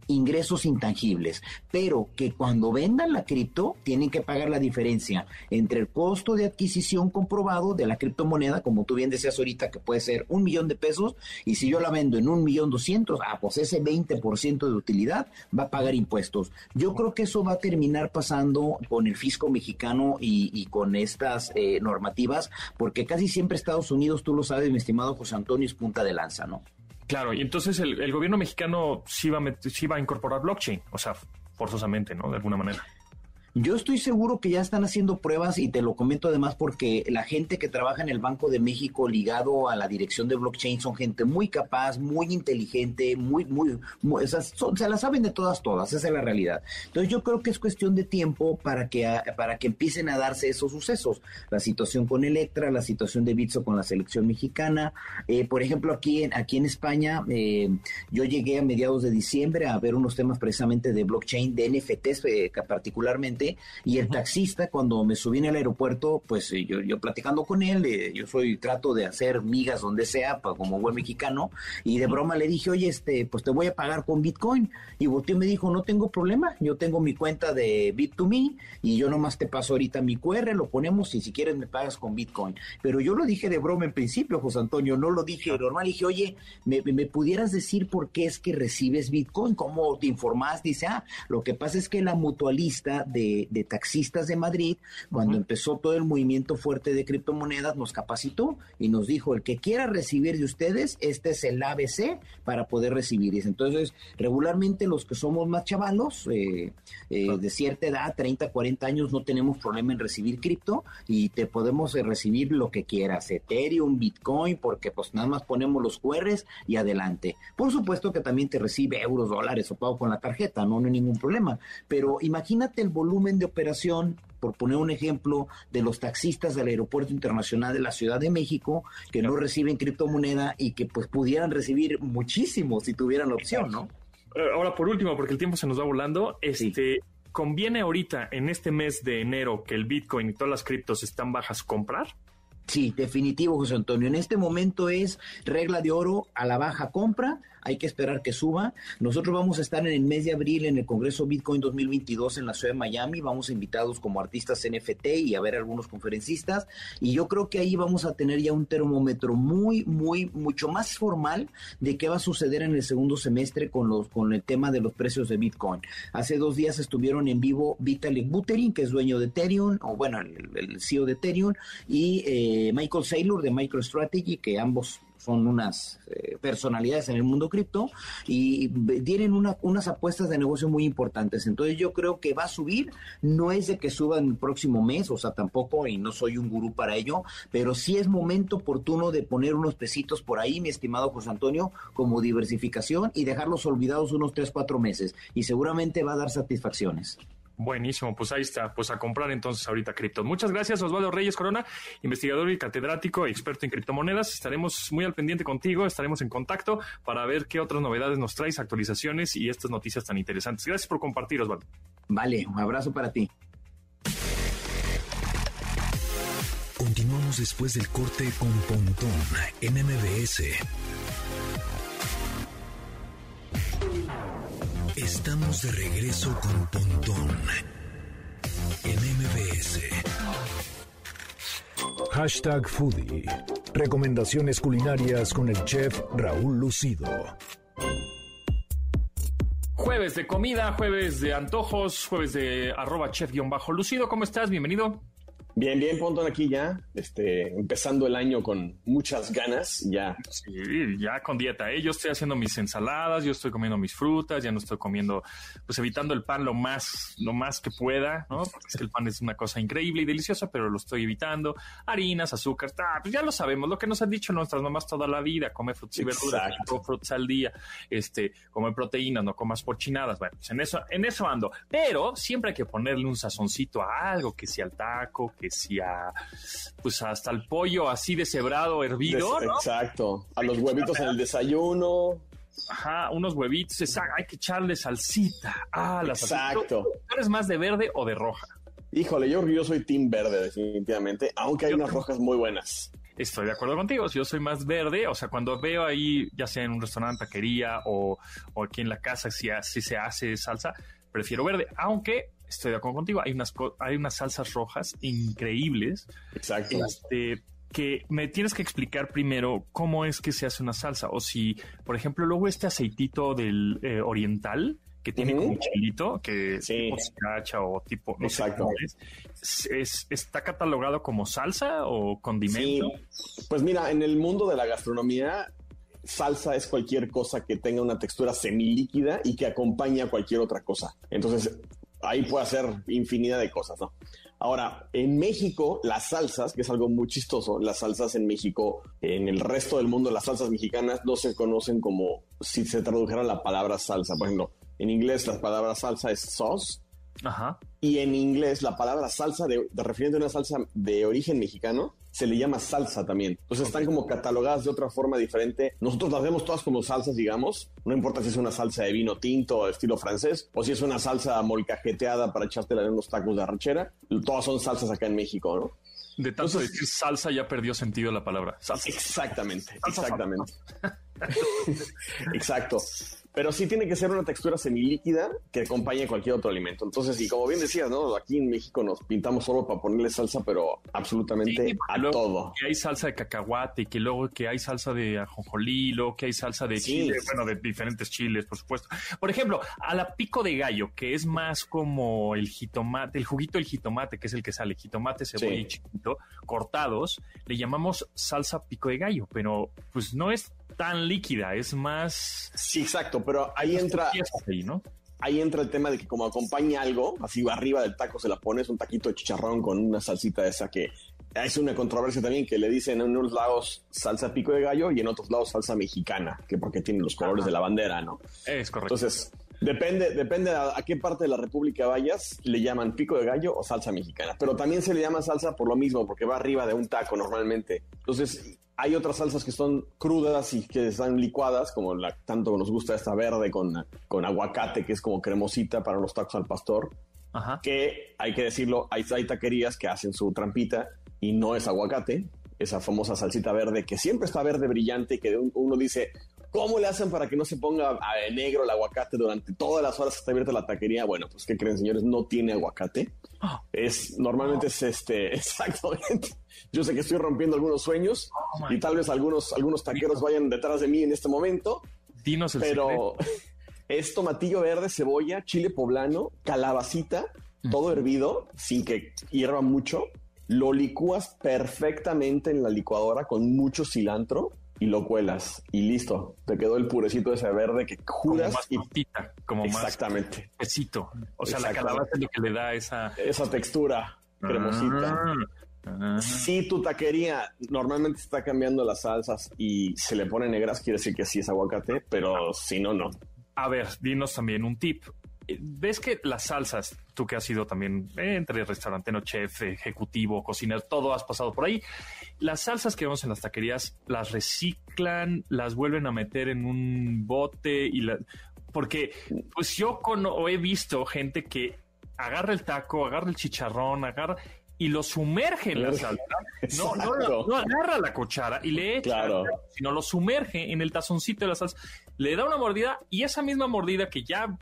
ingresos intangibles, pero que cuando vendan la cripto tienen que pagar la diferencia entre el costo de adquisición comprobado de la criptomoneda, como tú bien decías ahorita, que puede ser un millón de pesos, y si yo la vendo en un millón doscientos, ah, pues ese 20% de utilidad va a pagar impuestos. Yo creo que eso va a terminar pasando con el fisco mexicano y, con estas eh, normativas, porque casi siempre Estados Unidos, tú lo sabes, mi estimado José Antonio, es punta de lanza, ¿no? Claro, y entonces el, gobierno mexicano sí va, a sí va a incorporar blockchain, o sea, forzosamente, ¿no? De alguna manera. Yo estoy seguro que ya están haciendo pruebas y te lo comento además porque la gente que trabaja en el Banco de México ligado a la dirección de blockchain son gente muy capaz, muy inteligente, muy, muy, se la saben de todas, todas, esa es la realidad. Entonces yo creo que es cuestión de tiempo para que, para que empiecen a darse esos sucesos. La situación con Electra, la situación de Bitso con la selección mexicana. Eh, por ejemplo, aquí en, aquí en España, eh, yo llegué a mediados de diciembre a ver unos temas precisamente de blockchain, de NFTs eh, particularmente y el taxista cuando me subí en el aeropuerto, pues eh, yo, yo platicando con él, eh, yo soy, trato de hacer migas donde sea, como buen mexicano, y de broma le dije, oye, este, pues te voy a pagar con Bitcoin, y y me dijo, no tengo problema, yo tengo mi cuenta de Bit2Me, y yo nomás te paso ahorita mi QR, lo ponemos, y si quieres me pagas con Bitcoin, pero yo lo dije de broma en principio, José Antonio, no lo dije normal, dije, oye, ¿me, me pudieras decir por qué es que recibes Bitcoin? ¿Cómo te informas? Dice, ah, lo que pasa es que la mutualista de de, taxistas de Madrid, cuando empezó todo el movimiento fuerte de criptomonedas, nos capacitó y nos dijo, el que quiera recibir de ustedes, este es el ABC para poder recibir. Entonces, regularmente los que somos más chavalos, eh, eh, de cierta edad, 30, 40 años, no tenemos problema en recibir cripto y te podemos eh, recibir lo que quieras, Ethereum, Bitcoin, porque pues nada más ponemos los QRs y adelante. Por supuesto que también te recibe euros, dólares o pago con la tarjeta, no, no hay ningún problema. Pero imagínate el volumen de operación, por poner un ejemplo, de los taxistas del Aeropuerto Internacional de la Ciudad de México que no reciben criptomoneda y que pues pudieran recibir muchísimo si tuvieran la opción, ¿no? Ahora, por último, porque el tiempo se nos va volando, este, ¿conviene ahorita, en este mes de enero, que el Bitcoin y todas las criptos están bajas, comprar? Sí, definitivo, José Antonio. En este momento es regla de oro a la baja compra hay que esperar que suba. Nosotros vamos a estar en el mes de abril en el Congreso Bitcoin 2022 en la ciudad de Miami, vamos invitados como artistas NFT y a ver algunos conferencistas y yo creo que ahí vamos a tener ya un termómetro muy, muy, mucho más formal de qué va a suceder en el segundo semestre con, los, con el tema de los precios de Bitcoin. Hace dos días estuvieron en vivo Vitalik Buterin, que es dueño de Ethereum, o bueno, el, CEO de Ethereum, y eh, Michael Saylor de MicroStrategy, que ambos son unas eh, personalidades en el mundo cripto y tienen unas apuestas de negocio muy importantes. Entonces yo creo que va a subir, no es de que suba en el próximo mes, o sea, tampoco, y no soy un gurú para ello, pero sí es momento oportuno de poner unos pesitos por ahí, mi estimado José Antonio, como diversificación y dejarlos olvidados unos 3, 4 meses. Y seguramente va a dar satisfacciones. Buenísimo, pues ahí está, pues a comprar entonces ahorita cripto. Muchas gracias Osvaldo Reyes Corona, investigador y catedrático, experto en criptomonedas. Estaremos muy al pendiente contigo, estaremos en contacto para ver qué otras novedades nos traes, actualizaciones y estas noticias tan interesantes. Gracias por compartir, Osvaldo. Vale, un abrazo para ti. Continuamos después del corte con Pontón en MBS. Estamos de regreso con Pontón en MBS. Hashtag Foodie. Recomendaciones culinarias con el chef Raúl Lucido. Jueves de comida, jueves de antojos, jueves de arroba chef-lucido. ¿Cómo estás? Bienvenido. Bien, bien, Pontón aquí ya, este, empezando el año con muchas ganas, ya. Sí, ya con dieta, ¿eh? Yo estoy haciendo mis ensaladas, yo estoy comiendo mis frutas, ya no estoy comiendo, pues evitando el pan lo más, lo más que pueda, ¿no? Porque es que el pan es una cosa increíble y deliciosa, pero lo estoy evitando. Harinas, azúcar, pues ya lo sabemos, lo que nos han dicho nuestras mamás toda la vida, come frutas y verduras, frutas al día, este, come proteínas, no comas porchinadas, bueno, pues en eso, en eso ando. Pero siempre hay que ponerle un sazoncito a algo, que sea al taco, que sea pues hasta el pollo así deshebrado, hervido. Exacto. A los huevitos en el desayuno. Ajá, unos huevitos, hay que echarle salsita. Ah, la Exacto. ¿Eres más de verde o de roja? Híjole, yo, yo soy team verde definitivamente, aunque hay unas rojas muy buenas. Estoy de acuerdo contigo, si yo soy más verde, o sea, cuando veo ahí, ya sea en un restaurante, taquería o, o aquí en la casa, si, si se hace salsa, prefiero verde, aunque estoy de acuerdo contigo, hay unas, hay unas salsas rojas increíbles. Exacto. Este, que me tienes que explicar primero cómo es que se hace una salsa. O si, por ejemplo, luego este aceitito del eh, oriental, que tiene como un chilito, que sí. tipo o tipo, no Exacto. es, ¿está catalogado como salsa o condimento? Pues mira, en el mundo de la gastronomía, salsa es cualquier cosa que tenga una textura semilíquida y que acompañe a cualquier otra cosa. Entonces, ahí puede hacer infinidad de cosas, ¿no? Ahora, en México, las salsas, que es algo muy chistoso, las salsas en México, en el resto del mundo, las salsas mexicanas no se conocen como si se tradujera la palabra salsa. Por ejemplo, en inglés la palabra salsa es sauce. Ajá. Y en inglés la palabra salsa, de, de refiriendo a una salsa de origen mexicano, se le llama salsa también. Entonces están como catalogadas de otra forma diferente. Nosotros las vemos todas como salsas, digamos. No importa si es una salsa de vino tinto estilo francés o si es una salsa molcajeteada para echártela en unos tacos de arrachera. Todas son salsas acá en México, ¿no? De tanto decir salsa ya perdió sentido la palabra. Salsa. Exactamente, exactamente. Exacto. Pero sí tiene que ser una textura semilíquida que acompañe cualquier otro alimento. Entonces, y como bien decías, ¿no? Aquí en México nos pintamos solo para ponerle salsa, pero absolutamente a todo. Que hay salsa de cacahuate, que luego que hay salsa de ajonjolí, luego que hay salsa de chile, bueno, de diferentes chiles, por supuesto. Por ejemplo, a la pico de gallo, que es más como el jitomate, el juguito del jitomate, que es el que sale, jitomate, cebolla y chiquito, cortados, le llamamos salsa pico de gallo, pero pues no es tan líquida, es más. Sí, exacto, pero ahí entra. Ahí, ¿no? ahí entra el tema de que como acompaña algo, así arriba del taco se la pones un taquito de chicharrón con una salsita esa que es una controversia también que le dicen en unos lados salsa pico de gallo y en otros lados salsa mexicana, que porque tiene los colores de la bandera, ¿no? Es correcto. Entonces, depende, depende a, a, qué parte de la República vayas, le llaman pico de gallo o salsa mexicana, pero también se le llama salsa por lo mismo, porque va arriba de un taco normalmente. Entonces, hay otras salsas que son crudas y que están licuadas, como la tanto nos gusta esta verde con, con aguacate, que es como cremosita para los tacos al pastor. Que hay que decirlo, hay, hay taquerías que hacen su trampita y no es aguacate, esa famosa salsita verde que siempre está verde brillante, que uno dice, ¿Cómo le hacen para que no se ponga negro el aguacate durante todas las horas que está abierta la taquería? Bueno, pues ¿qué creen, señores? No tiene aguacate. Es, normalmente es este, exactamente. Yo sé que estoy rompiendo algunos sueños oh y tal vez algunos, algunos taqueros vayan detrás de mí en este momento. Dinos el Pero es tomatillo verde, cebolla, chile poblano, calabacita, todo hervido sin que hierva mucho. Lo licúas perfectamente en la licuadora con mucho cilantro y lo cuelas y listo. Te quedó el purecito ese verde que juras. Como más y... como Exactamente. Pesito. O sea, la calabaza es lo que le da esa... Esa textura cremosita. Ah, si tu taquería normalmente está cambiando las salsas y se le pone negras, quiere decir que sí es aguacate, pero si no, no. A ver, dinos también un tip. Eh, ves que las salsas, tú que has sido también entre restaurantero, chef, ejecutivo, cocinero, todo has pasado por ahí. Las salsas que vemos en las taquerías las reciclan, las vuelven a meter en un bote y la, porque pues yo con, he visto gente que agarra el taco, agarra el chicharrón, agarra y lo sumerge en la salsa. No, no, agarra la cuchara y le echa, sino lo sumerge en el tazoncito de la salsa, le da una mordida y esa misma mordida que ya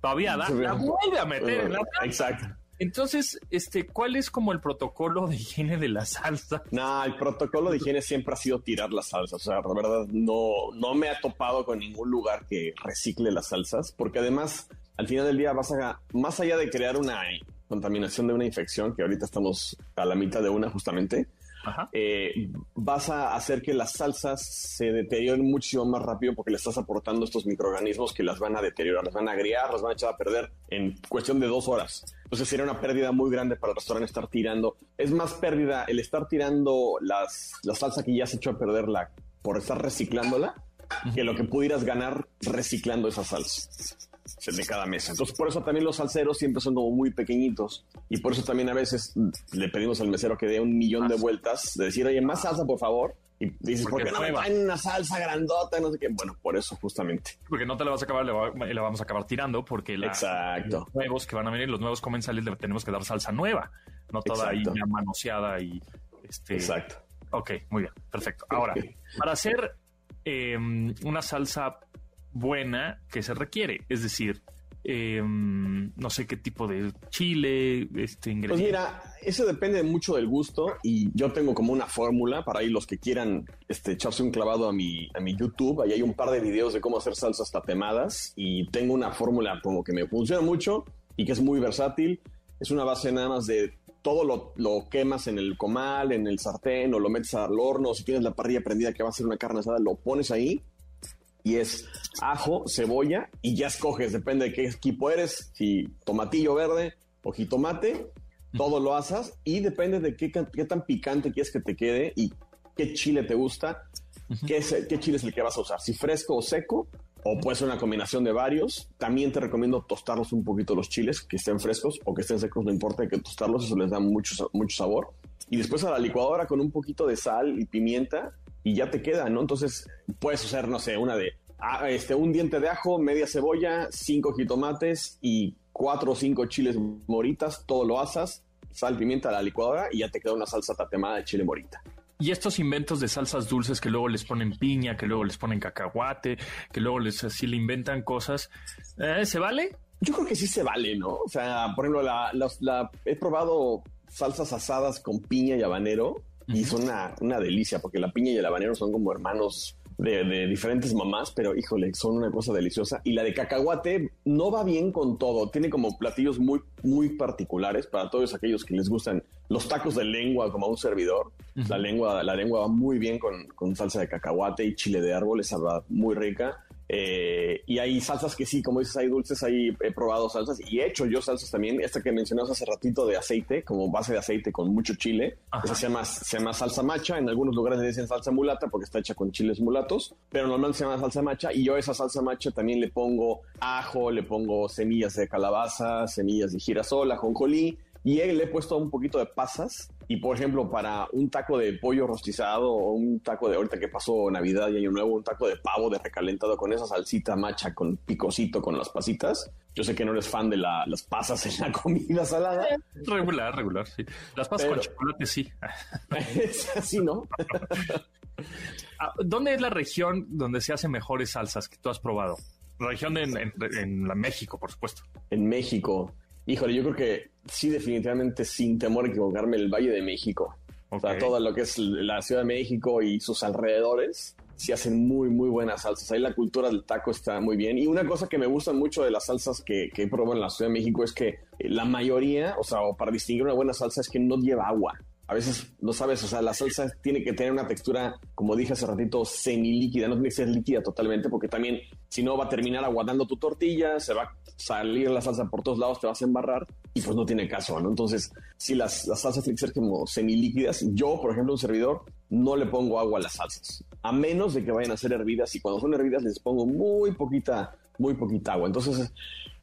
babeada, la vuelve a meter en la salsa. Exacto. Entonces, este, ¿cuál es como el protocolo de higiene de la salsa? No, el protocolo de higiene siempre ha sido tirar las salsas. O sea, la verdad, no, no me ha topado con ningún lugar que recicle las salsas, porque además, al final del día vas a, más allá de crear una contaminación de una infección, que ahorita estamos a la mitad de una justamente, eh, vas a hacer que las salsas se deterioren muchísimo más rápido porque le estás aportando estos microorganismos que las van a deteriorar, las van a agriar, las van a echar a perder en cuestión de dos horas. Entonces sería una pérdida muy grande para el restaurante estar tirando. Es más pérdida el estar tirando las, la salsa que ya se echó a perderla por estar reciclándola que lo que pudieras ganar reciclando esa salsa de cada mesa. Entonces, por eso también los salseros siempre son como muy pequeñitos. Y por eso también a veces le pedimos al mesero que dé un millón de vueltas, de decir, oye, más salsa, por favor. Y dices, ¿por qué no me traen una salsa grandota? No sé qué. Bueno, por eso, justamente. Porque no te la vas a acabar, le, la vamos a acabar tirando, porque Exacto. los nuevos que van a venir, los nuevos comensales, le tenemos que dar salsa nueva, no toda ahí ya manoseada y. Este... Exacto. Ok, muy bien, perfecto. Ahora, para hacer em, una salsa buena que se requiere. Es decir, em, no sé qué tipo de chile, este ingrediente. Pues mira, eso depende mucho del gusto y yo tengo como una fórmula para ahí los que quieran este, echarse un clavado a mi, a mi YouTube. Ahí hay un par de videos de cómo hacer salsas tatemadas y tengo una fórmula como que me funciona mucho y que es muy versátil. Es una base nada más de todo lo, lo, quemas en el comal, en el sartén o lo metes al horno. Si tienes la parrilla prendida que va a ser una carne asada, lo pones ahí y es ajo, cebolla y ya escoges, depende de qué equipo eres, si tomatillo verde o jitomate, todo lo asas y depende de qué, qué, tan picante quieres que te quede y qué chile te gusta, qué, qué chile es el que vas a usar, si fresco o seco o puede ser una combinación de varios. También te recomiendo tostarlos un poquito los chiles, que estén frescos o que estén secos, no importa, que tostarlos, eso les da mucho, mucho sabor. Y después a la licuadora con un poquito de sal y pimienta y ya te queda, ¿no? Entonces puedes hacer, no sé, una de ah, este, un diente de ajo, media cebolla, cinco jitomates y cuatro o cinco chiles moritas, todo lo asas, sal, pimienta a la licuadora y ya te queda una salsa tatemada de chile morita. Y estos inventos de salsas dulces que luego les ponen piña, que luego les ponen cacahuate, que luego les así le inventan cosas, ¿eh? ¿se vale? Yo creo que sí se vale, ¿no? O sea, por ejemplo, la, la, he probado salsas asadas con piña y habanero y son una, una, delicia porque la piña y el habanero son como hermanos de, diferentes mamás, pero híjole, son una cosa deliciosa. Y la de cacahuate no va bien con todo. Tiene como platillos muy, muy particulares para todos aquellos que les gustan los tacos de lengua como a un servidor. La lengua, la lengua va muy bien con, con salsa de cacahuate y chile de árbol, esa va muy rica. Eh, y hay salsas que sí, como dices, hay dulces, ahí he probado salsas y he hecho yo salsas también. Esta que mencionabas hace ratito de aceite, como base de aceite con mucho chile. Esa se llama, se llama salsa macha. En algunos lugares le dicen salsa mulata porque está hecha con chiles mulatos, pero normalmente se llama salsa macha. Y yo a esa salsa macha también le pongo ajo, le pongo semillas de calabaza, semillas de girasol, ajonjolí y le he puesto un poquito de pasas. Y por ejemplo, para un taco de pollo rostizado o un taco de ahorita que pasó Navidad y Año Nuevo, un taco de pavo de recalentado con esa salsita macha, con picosito, con las pasitas. Yo sé que no eres fan de las pasas en la comida salada. Regular, regular, sí. Las pasas con chocolate, sí. es así, ¿no? Ah, ¿Dónde es la región donde se hacen mejores salsas que tú has probado? La región en, en, en México, por supuesto. En México. Híjole, yo creo que sí, definitivamente, sin temor a equivocarme, el Valle de México. O sea, todo lo que es la Ciudad de México y sus alrededores, sí hacen muy, muy buenas salsas. Ahí la cultura del taco está muy bien. Y una cosa que me gusta mucho de las salsas que, que he probado en la Ciudad de México es que la mayoría, o sea, para distinguir una buena salsa es que no lleva agua a veces no sabes, o sea, la salsa tiene que tener una textura, como dije hace ratito, semilíquida, no tiene que ser líquida totalmente, porque también si no va a terminar aguadando tu tortilla, se va a salir la salsa por todos lados, te vas a embarrar y pues no tiene caso, ¿no? Entonces, si las, las salsas tienen que ser como semilíquidas, yo, por ejemplo, un servidor, no le pongo agua a las salsas, a menos de que vayan a ser hervidas y cuando son hervidas les pongo muy poquita, muy poquita agua. Entonces,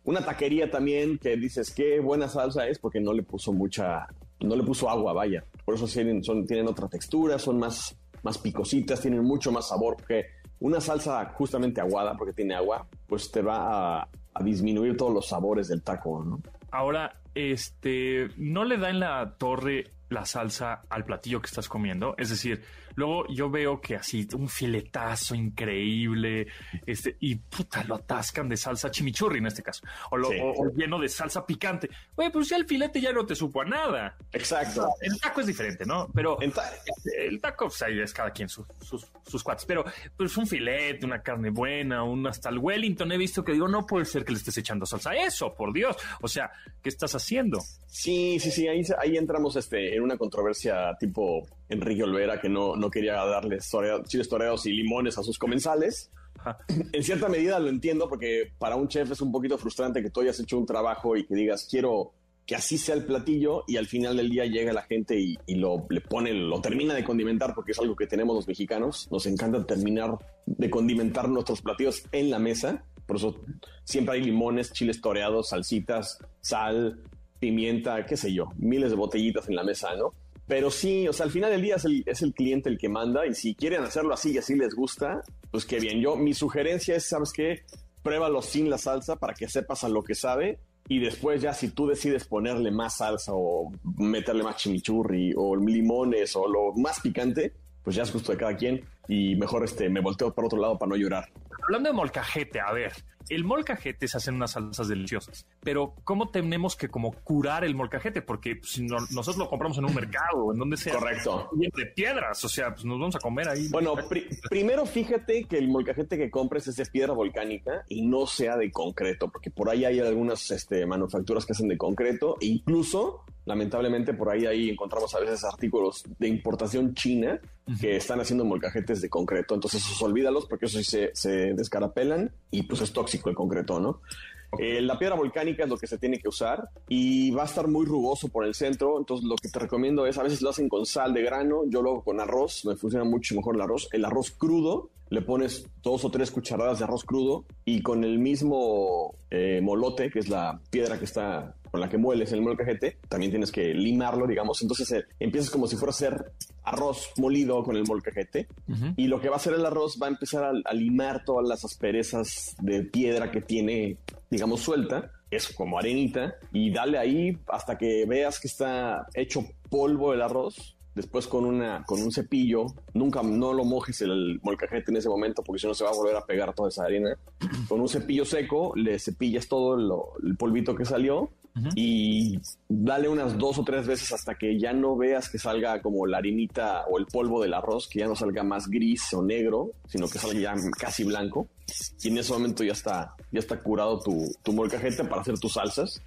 una taquería también que dices qué buena salsa es porque no le puso mucha, no le puso agua, vaya. Por eso tienen, otra textura, son más, más picositas, tienen mucho más sabor, porque una salsa justamente aguada, porque tiene agua, pues te va a, a disminuir todos los sabores del taco, ¿no? Ahora, este, ¿no le da en la torre la salsa al platillo que estás comiendo? Es decir, Luego yo veo que así un filetazo increíble, este, y puta, lo atascan de salsa chimichurri en este caso, o, lo, lleno de salsa picante. Oye, pues ya el filete ya no te supo a nada. Exacto. El taco es diferente, ¿no? Pero el taco, pues ahí es cada quien sus, sus, cuates. Pero pues un filete, una carne buena, un hasta el Wellington he visto que digo, no puede ser que le estés echando salsa a eso, por Dios. O sea, ¿qué estás haciendo? Sí, sí, sí, ahí, ahí entramos este, en una controversia tipo Enrique Olvera, que no, no quería darle chiles toreados y limones a sus comensales. En cierta medida lo entiendo porque para un chef es un poquito frustrante que tú hayas hecho un trabajo y que digas quiero que así sea el platillo y al final del día llega la gente y, lo le pone, lo termina de condimentar porque es algo que tenemos los mexicanos. Nos encanta terminar de condimentar nuestros platillos en la mesa. Por eso siempre hay limones, chiles toreados, salsitas, sal, pimienta, qué sé yo, miles de botellitas en la mesa, ¿no? Pero sí, o sea, al final del día es el, el cliente el que manda y si quieren hacerlo así y así les gusta, pues qué bien. Yo, mi sugerencia es, ¿sabes qué? Pruébalo sin la salsa para que sepas a lo que sabe y después ya si tú decides ponerle más salsa o meterle más chimichurri o limones o lo más picante, pues ya es gusto de cada quien y mejor este me volteo para otro lado para no llorar. Hablando de molcajete, a ver, el molcajete se hacen unas salsas deliciosas, pero ¿cómo tenemos que como curar el molcajete? Porque si nosotros lo compramos en un mercado en donde sea. Correcto. De piedras, o sea, pues nos vamos a comer ahí. Bueno, primero fíjate que el molcajete que compres es de piedra volcánica y no sea de concreto, porque por ahí hay algunas este, manufacturas que hacen de concreto e incluso lamentablemente por ahí, ahí encontramos a veces artículos de importación china que están haciendo molcajetes de concreto. Entonces, esos olvídalos porque eso sí se, se descarapelan y pues es tóxico el concreto, ¿no? Eh, la piedra volcánica es lo que se tiene que usar y va a estar muy rugoso por el centro. Entonces, lo que te recomiendo es a veces lo hacen con sal de grano. Yo lo hago con arroz, me funciona mucho mejor el arroz. El arroz crudo, le pones dos o tres cucharadas de arroz crudo y con el mismo eh, molote, que es la piedra que está con la que mueles el molcajete, también tienes que limarlo, digamos. Entonces eh, empiezas como si fuera a ser arroz molido con el molcajete y lo que va a hacer el arroz va a empezar a, limar todas las asperezas de piedra que tiene, digamos, suelta. Es como arenita y dale ahí hasta que veas que está hecho polvo el arroz después con una con un cepillo, nunca no lo mojes el molcajete en ese momento porque si no se va a volver a pegar toda esa harina. Con un cepillo seco le cepillas todo el polvito que salió y dale unas dos o tres veces hasta que ya no veas que salga como la harinita o el polvo del arroz, que ya no salga más gris o negro, sino que salga ya casi blanco. Y en ese momento ya está, ya está curado tu, tu molcajete para hacer tus salsas.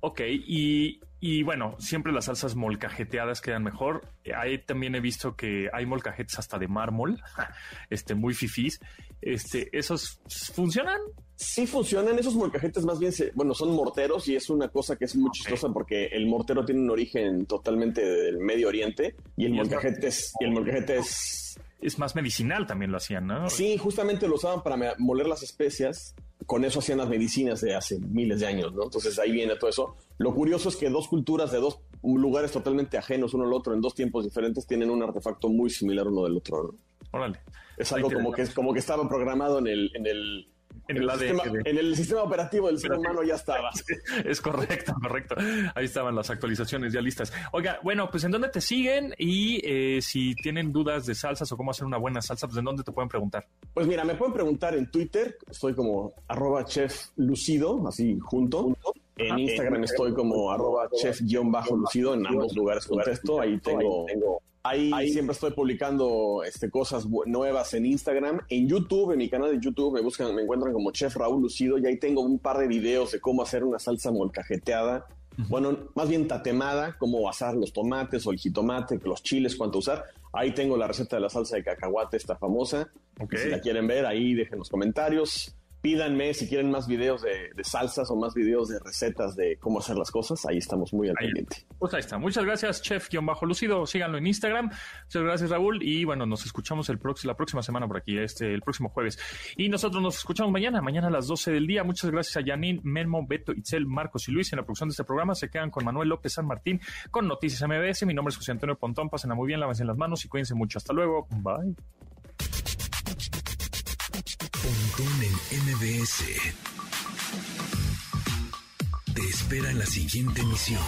Ok, y, y bueno, siempre las salsas molcajeteadas quedan mejor. Ahí también he visto que hay molcajetes hasta de mármol, este, muy fifís. Este, ¿Esos funcionan? Sí funcionan. Esos molcajetes más bien, bueno, son morteros y es una cosa que es muy chistosa porque el mortero tiene un origen totalmente del Medio Oriente y el molcajete es, y el molcajete es es más medicinal también lo hacían, ¿no? Sí, justamente lo usaban para moler las especias. Con eso hacían las medicinas de hace miles de años, ¿no? Entonces ahí viene todo eso. Lo curioso es que dos culturas de dos lugares totalmente ajenos uno al otro en dos tiempos diferentes tienen un artefacto muy similar uno del otro. ¿no? Órale. Es algo como que, como que estaba programado en el, en el en el, sistema, en el, sistema, operativo del ser humano ya estaba. Es correcto, correcto. Ahí estaban las actualizaciones ya listas. Oiga, bueno, pues ¿en dónde te siguen? Y eh, si tienen dudas de salsas o cómo hacer una buena salsa, pues ¿en dónde te pueden preguntar? Pues mira, me pueden preguntar en Twitter, estoy como arroba chef lucido, así junto. En Instagram estoy como arroba chef-lucido, en ambos lugares contesto. Ahí tengo Ahí, siempre estoy publicando este, cosas nuevas en Instagram. En YouTube, en mi canal de YouTube, me buscan, me encuentran como Chef Raúl Lucido. Y ahí tengo un par de videos de cómo hacer una salsa molcajeteada. Bueno, más bien tatemada, cómo asar los tomates o el jitomate, los chiles, cuánto usar. Ahí tengo la receta de la salsa de cacahuate, esta famosa. Si la quieren ver, ahí dejen los comentarios pídanme si quieren más videos de, salsas o más videos de recetas de cómo hacer las cosas. Ahí estamos muy al pendiente. Pues ahí está. Muchas gracias, chef-lucido. Síganlo en Instagram. Muchas gracias, Raúl. Y bueno, nos escuchamos el la próxima semana por aquí, este, el próximo jueves. Y nosotros nos escuchamos mañana, mañana a las 12 del día. Muchas gracias a Janine, Menmo, Beto, Itzel, Marcos y Luis en la producción de este programa. Se quedan con Manuel López San Martín con Noticias MBS. Mi nombre es José Antonio Pontón. Pásenla muy bien, lávense las manos y cuídense mucho. Hasta luego. Bye. En MBS. Te espera la siguiente emisión.